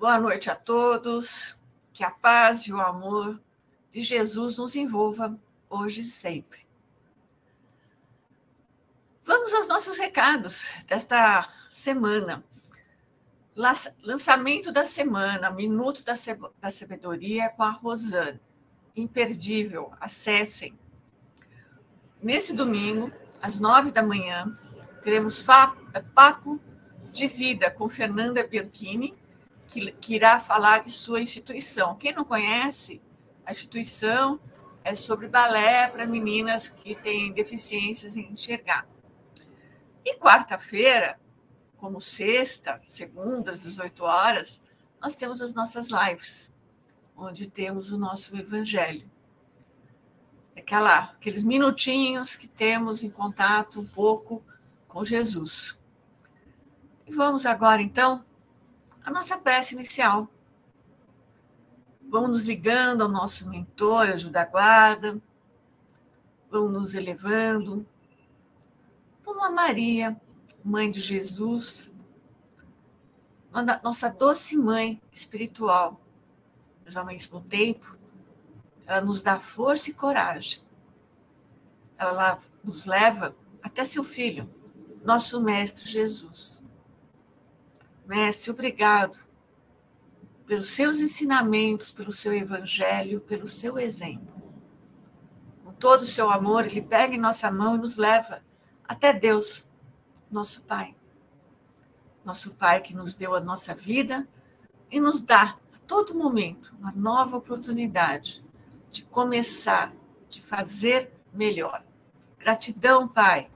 Boa noite a todos. Que a paz e o amor de Jesus nos envolva hoje e sempre. Vamos aos nossos recados desta semana. Lançamento da semana, Minuto da Sabedoria com a Rosane. Imperdível, acessem. Nesse domingo, às nove da manhã, teremos Papo de Vida com Fernanda Bianchini, que, que irá falar de sua instituição. Quem não conhece, a instituição é sobre balé para meninas que têm deficiências em enxergar. E quarta-feira, como sexta, segunda, às 18 horas, nós temos as nossas lives, onde temos o nosso evangelho. Aquela, aqueles minutinhos que temos em contato um pouco com Jesus. E vamos agora, então, a nossa peça inicial. Vamos nos ligando ao nosso mentor, anjo da guarda, vamos nos elevando, vamos a Maria, mãe de Jesus, nossa doce mãe espiritual, mas ao mesmo tempo, ela nos dá força e coragem. Ela nos leva até seu filho, nosso mestre Jesus. Mestre, obrigado pelos seus ensinamentos, pelo seu evangelho, pelo seu exemplo. Com todo o seu amor, ele pega em nossa mão e nos leva até Deus, nosso Pai. Nosso Pai que nos deu a nossa vida e nos dá a todo momento uma nova oportunidade de começar, de fazer melhor. Gratidão, Pai,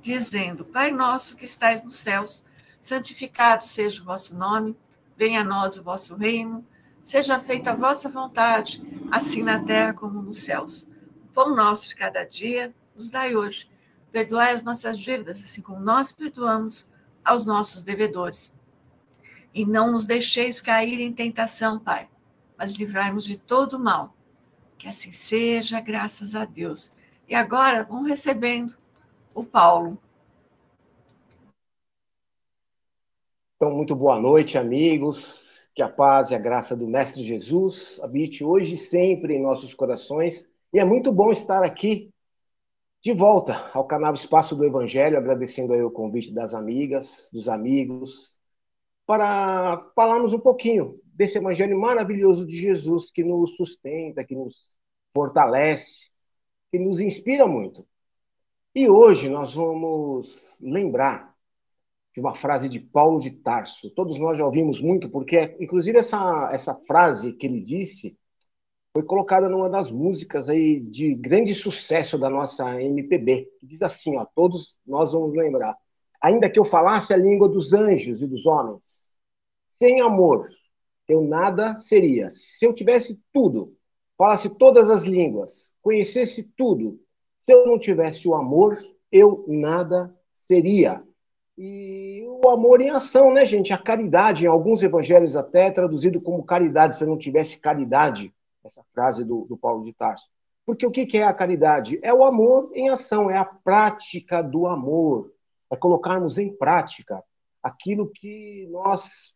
dizendo: Pai nosso que estais nos céus, santificado seja o vosso nome, venha a nós o vosso reino, seja feita a vossa vontade, assim na terra como nos céus. O pão nosso de cada dia nos dai hoje. Perdoai as nossas dívidas, assim como nós perdoamos aos nossos devedores. E não nos deixeis cair em tentação, Pai, mas livrai-nos de todo mal. Que assim seja, graças a Deus. E agora, vamos recebendo o Paulo. Então, muito boa noite, amigos. Que a paz e a graça do Mestre Jesus habite hoje e sempre em nossos corações. E é muito bom estar aqui de volta ao canal Espaço do Evangelho, agradecendo aí o convite das amigas, dos amigos, para falarmos um pouquinho desse Evangelho maravilhoso de Jesus que nos sustenta, que nos fortalece, que nos inspira muito. E hoje nós vamos lembrar de uma frase de Paulo de Tarso. Todos nós já ouvimos muito, porque, inclusive, essa, essa frase que ele disse foi colocada numa das músicas aí de grande sucesso da nossa MPB, diz assim, ó, todos nós vamos lembrar. Ainda que eu falasse a língua dos anjos e dos homens, sem amor, eu nada seria. Se eu tivesse tudo, falasse todas as línguas, conhecesse tudo, se eu não tivesse o amor, eu nada seria. E o amor em ação, né, gente? A caridade, em alguns evangelhos até é traduzido como caridade, se não tivesse caridade, essa frase do, do Paulo de Tarso. Porque o que é a caridade? É o amor em ação, é a prática do amor, é colocarmos em prática aquilo que nós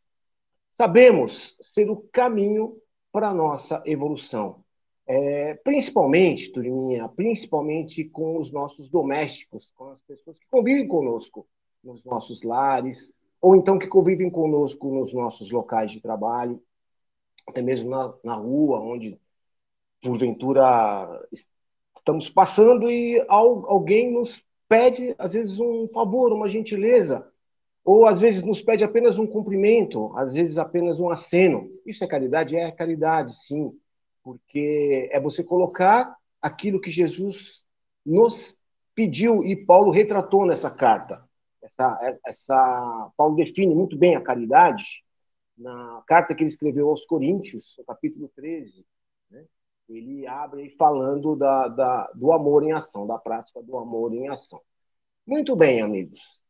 sabemos ser o caminho para a nossa evolução. É, principalmente, turminha, principalmente com os nossos domésticos, com as pessoas que convivem conosco nos nossos lares, ou então que convivem conosco nos nossos locais de trabalho, até mesmo na, na rua, onde porventura estamos passando e alguém nos pede, às vezes, um favor, uma gentileza, ou às vezes nos pede apenas um cumprimento, às vezes apenas um aceno. Isso é caridade? É caridade, sim, porque é você colocar aquilo que Jesus nos pediu e Paulo retratou nessa carta essa, essa Paulo define muito bem a caridade na carta que ele escreveu aos Coríntios, no capítulo 13. Né? Ele abre falando da, da, do amor em ação, da prática do amor em ação. Muito bem, amigos.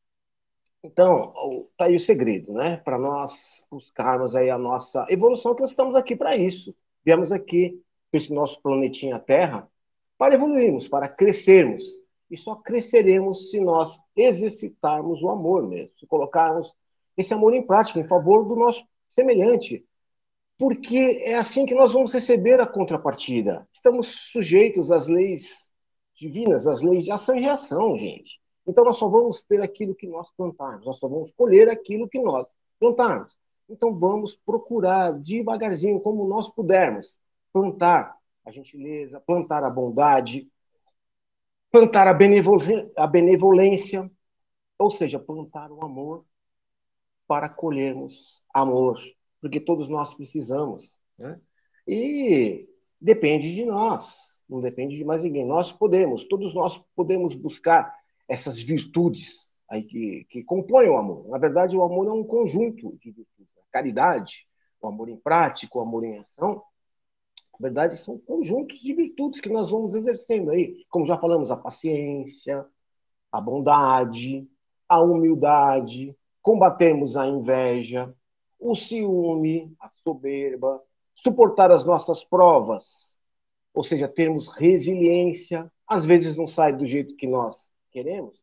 Então, tá aí o segredo, né? Para nós buscarmos aí a nossa evolução, que nós estamos aqui para isso. Viemos aqui para esse nosso planetinha Terra para evoluirmos, para crescermos, e só cresceremos se nós exercitarmos o amor mesmo, se colocarmos esse amor em prática em favor do nosso semelhante, porque é assim que nós vamos receber a contrapartida. Estamos sujeitos às leis divinas, às leis de ação e reação, gente. Então nós só vamos ter aquilo que nós plantarmos, nós só vamos colher aquilo que nós plantarmos. Então vamos procurar devagarzinho, como nós pudermos, plantar a gentileza, plantar a bondade, plantar a benevolência, a benevolência ou seja, plantar o amor para colhermos amor, porque todos nós precisamos. Né? E depende de nós, não depende de mais ninguém. Nós podemos, todos nós podemos buscar essas virtudes aí que, que compõem o amor. Na verdade, o amor é um conjunto de virtudes. A caridade, o amor em prática, o amor em ação, na verdade, são conjuntos de virtudes que nós vamos exercendo aí. Como já falamos, a paciência, a bondade, a humildade, combatemos a inveja, o ciúme, a soberba, suportar as nossas provas, ou seja, termos resiliência. Às vezes não sai do jeito que nós queremos,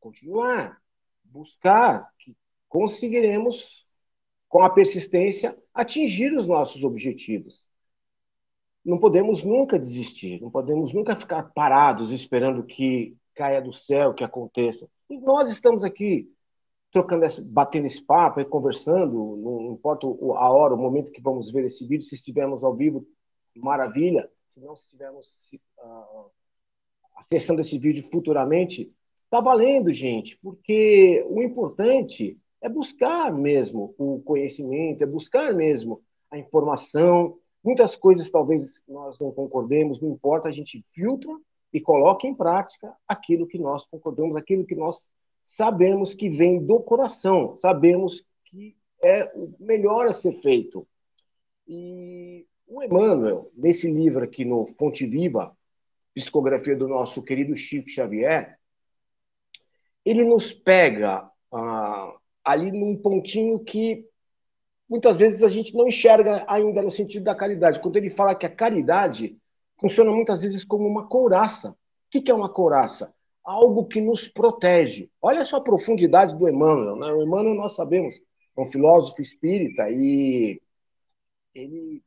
continuar, buscar, que conseguiremos, com a persistência, atingir os nossos objetivos. Não podemos nunca desistir, não podemos nunca ficar parados esperando que caia do céu, que aconteça. E nós estamos aqui trocando essa, batendo esse papo e conversando, não importa a hora, o momento que vamos ver esse vídeo, se estivermos ao vivo, maravilha, se não estivermos uh, acessando esse vídeo futuramente, Está valendo, gente, porque o importante é buscar mesmo o conhecimento, é buscar mesmo a informação. Muitas coisas talvez nós não concordemos, não importa, a gente filtra e coloca em prática aquilo que nós concordamos, aquilo que nós sabemos que vem do coração, sabemos que é o melhor a ser feito. E o Emmanuel, nesse livro aqui no Fonte Viva, psicografia do nosso querido Chico Xavier, ele nos pega ah, ali num pontinho que muitas vezes a gente não enxerga ainda no sentido da caridade. Quando ele fala que a caridade funciona muitas vezes como uma couraça. O que é uma couraça? Algo que nos protege. Olha só a profundidade do Emmanuel. Né? O Emmanuel, nós sabemos, é um filósofo espírita e ele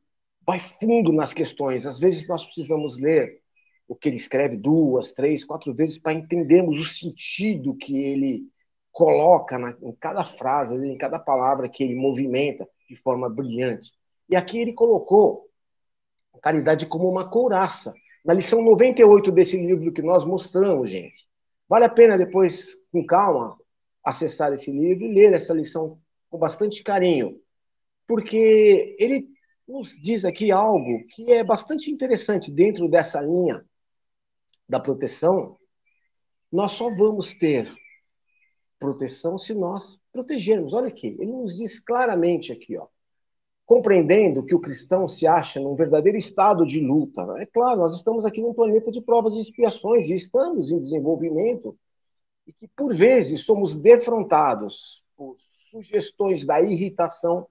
vai fundo nas questões. Às vezes nós precisamos ler o que ele escreve duas, três, quatro vezes para entendermos o sentido que ele coloca na, em cada frase, em cada palavra que ele movimenta de forma brilhante. E aqui ele colocou a caridade como uma couraça. Na lição 98 desse livro que nós mostramos, gente. Vale a pena depois, com calma, acessar esse livro e ler essa lição com bastante carinho, porque ele nos diz aqui algo que é bastante interessante dentro dessa linha da proteção, nós só vamos ter proteção se nós protegermos. Olha aqui, ele nos diz claramente aqui, ó, compreendendo que o cristão se acha num verdadeiro estado de luta. É claro, nós estamos aqui num planeta de provas e expiações e estamos em desenvolvimento e que por vezes somos defrontados por sugestões da irritação,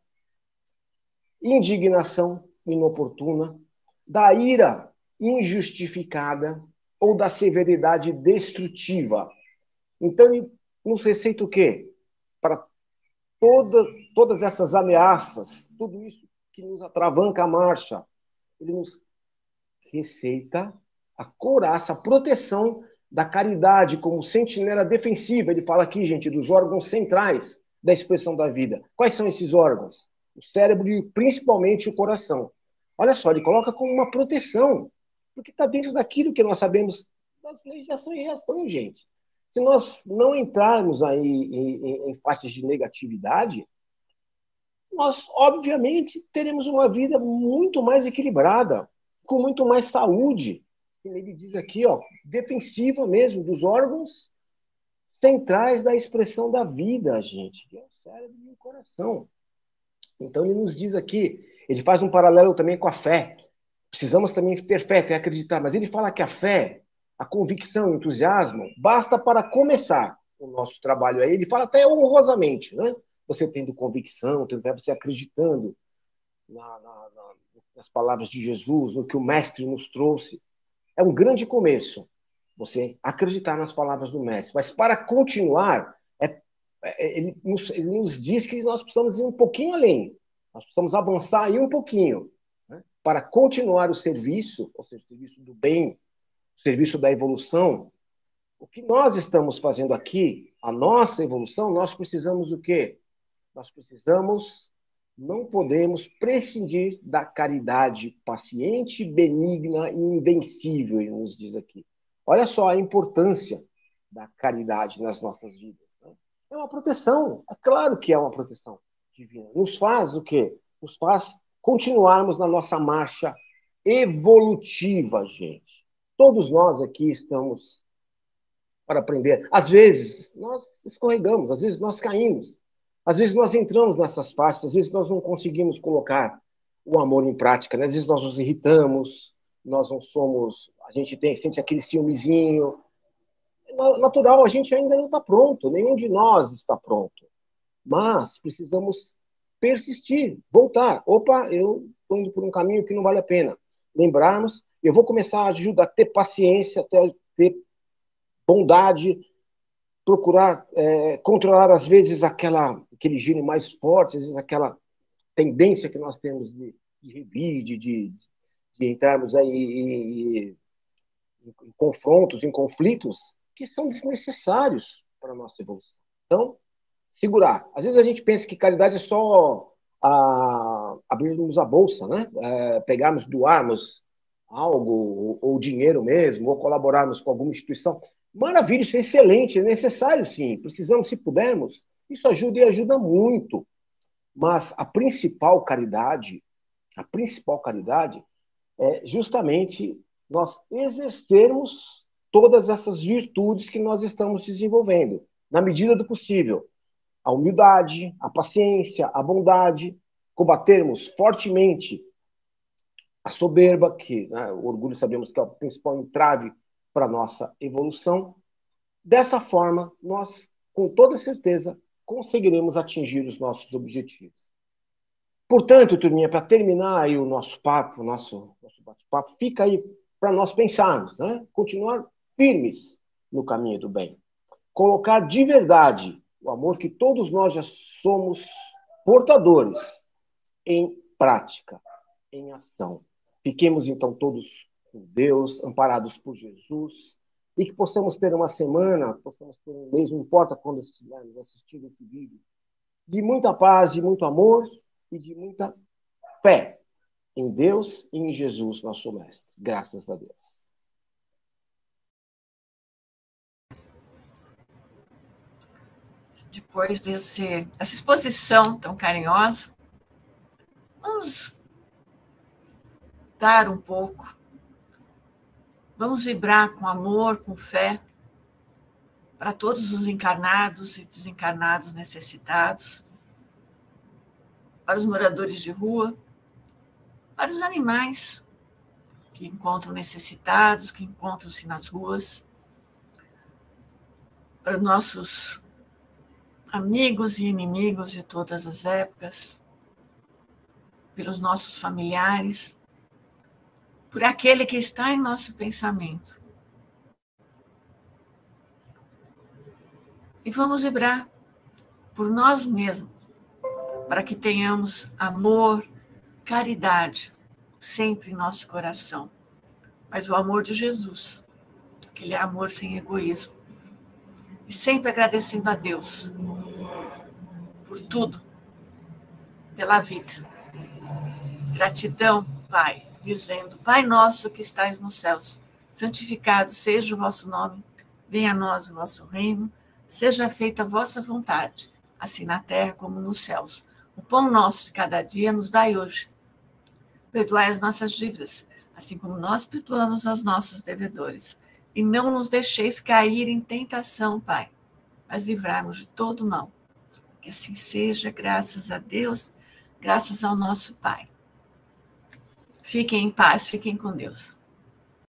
indignação inoportuna, da ira injustificada, ou da severidade destrutiva. Então, ele nos receita o quê? Para toda, todas essas ameaças, tudo isso que nos atravanca a marcha, ele nos receita a couraça, a proteção da caridade como sentinela defensiva. Ele fala aqui, gente, dos órgãos centrais da expressão da vida. Quais são esses órgãos? O cérebro e principalmente o coração. Olha só, ele coloca como uma proteção porque está dentro daquilo que nós sabemos das leis de ação e reação, gente. Se nós não entrarmos aí em, em, em de negatividade, nós, obviamente, teremos uma vida muito mais equilibrada, com muito mais saúde. Ele diz aqui, ó, defensiva mesmo, dos órgãos centrais da expressão da vida, gente, que é o cérebro e o coração. Então, ele nos diz aqui, ele faz um paralelo também com a fé. Precisamos também ter fé, ter acreditar. Mas ele fala que a fé, a convicção, o entusiasmo, basta para começar o nosso trabalho aí. Ele fala até honrosamente, né? Você tendo convicção, fé, você acreditando na, na, na, nas palavras de Jesus, no que o Mestre nos trouxe. É um grande começo você acreditar nas palavras do Mestre. Mas para continuar, é, é, ele, nos, ele nos diz que nós precisamos ir um pouquinho além. Nós precisamos avançar aí um pouquinho né? para continuar o serviço, ou seja, o serviço do bem, serviço da evolução. O que nós estamos fazendo aqui, a nossa evolução, nós precisamos o quê? Nós precisamos, não podemos prescindir da caridade paciente, benigna e invencível, ele nos diz aqui. Olha só a importância da caridade nas nossas vidas. Né? É uma proteção, é claro que é uma proteção divina. Nos faz o quê? Nos faz continuarmos na nossa marcha evolutiva, gente. Todos nós aqui estamos para aprender. Às vezes nós escorregamos, às vezes nós caímos, às vezes nós entramos nessas faixas, às vezes nós não conseguimos colocar o amor em prática, né? às vezes nós nos irritamos, nós não somos, a gente tem sente aquele ciúmezinho, natural, a gente ainda não está pronto, nenhum de nós está pronto. Mas precisamos persistir, voltar. Opa, eu estou indo por um caminho que não vale a pena. Lembrarmos, eu vou começar a ajudar a ter paciência, ter, ter bondade, procurar é, controlar, às vezes, aquela, aquele gênio mais forte, às vezes, aquela tendência que nós temos de, de revide, de, de entrarmos aí em, em, em confrontos, em conflitos, que são desnecessários para a nossa evolução. Então, segurar. Às vezes a gente pensa que caridade é só a, abrirmos a bolsa, né? É, pegarmos, doarmos algo, ou, dinheiro mesmo, ou colaborarmos com alguma instituição. Maravilha, isso é excelente, é necessário sim. Precisamos, se pudermos, isso ajuda e ajuda muito. Mas a principal caridade, a principal caridade é justamente nós exercermos todas essas virtudes que nós estamos desenvolvendo, na medida do possível. A humildade, a paciência, a bondade, combatermos fortemente a soberba, que né, o orgulho sabemos que é o principal entrave para a nossa evolução. Dessa forma, nós, com toda certeza, conseguiremos atingir os nossos objetivos. Portanto, turminha, para terminar aí o nosso papo, nosso, nosso bate-papo, fica aí para nós pensarmos, né? Continuar firmes no caminho do bem. Colocar de verdade o amor que todos nós já somos portadores em prática, em ação. Fiquemos então todos com Deus, amparados por Jesus, e que possamos ter uma semana, possamos ter um mês, não importa quando estivermos assistindo esse vídeo, de muita paz, de muito amor e de muita fé em Deus e em Jesus, nosso Mestre. Graças a Deus. depois desse, dessa exposição tão carinhosa, vamos dar um pouco, vamos vibrar com amor, com fé, para todos os encarnados e desencarnados necessitados, para os moradores de rua, para os animais que encontram necessitados, que encontram-se nas ruas, para os nossos amigos e inimigos de todas as épocas, pelos nossos familiares, por aquele que está em nosso pensamento. E vamos vibrar por nós mesmos, para que tenhamos amor, caridade sempre em nosso coração. Mas o amor de Jesus, aquele amor sem egoísmo. E sempre agradecendo a Deus por tudo, pela vida. Gratidão, Pai, dizendo: Pai nosso que estais nos céus, santificado seja o vosso nome, venha a nós o vosso reino, seja feita a vossa vontade, assim na terra como nos céus. O pão nosso de cada dia nos dai hoje. Perdoai as nossas dívidas, assim como nós perdoamos aos nossos devedores. E não nos deixeis cair em tentação, Pai, mas livrai-nos de todo mal que assim seja, graças a Deus, graças ao nosso Pai. Fiquem em paz, fiquem com Deus.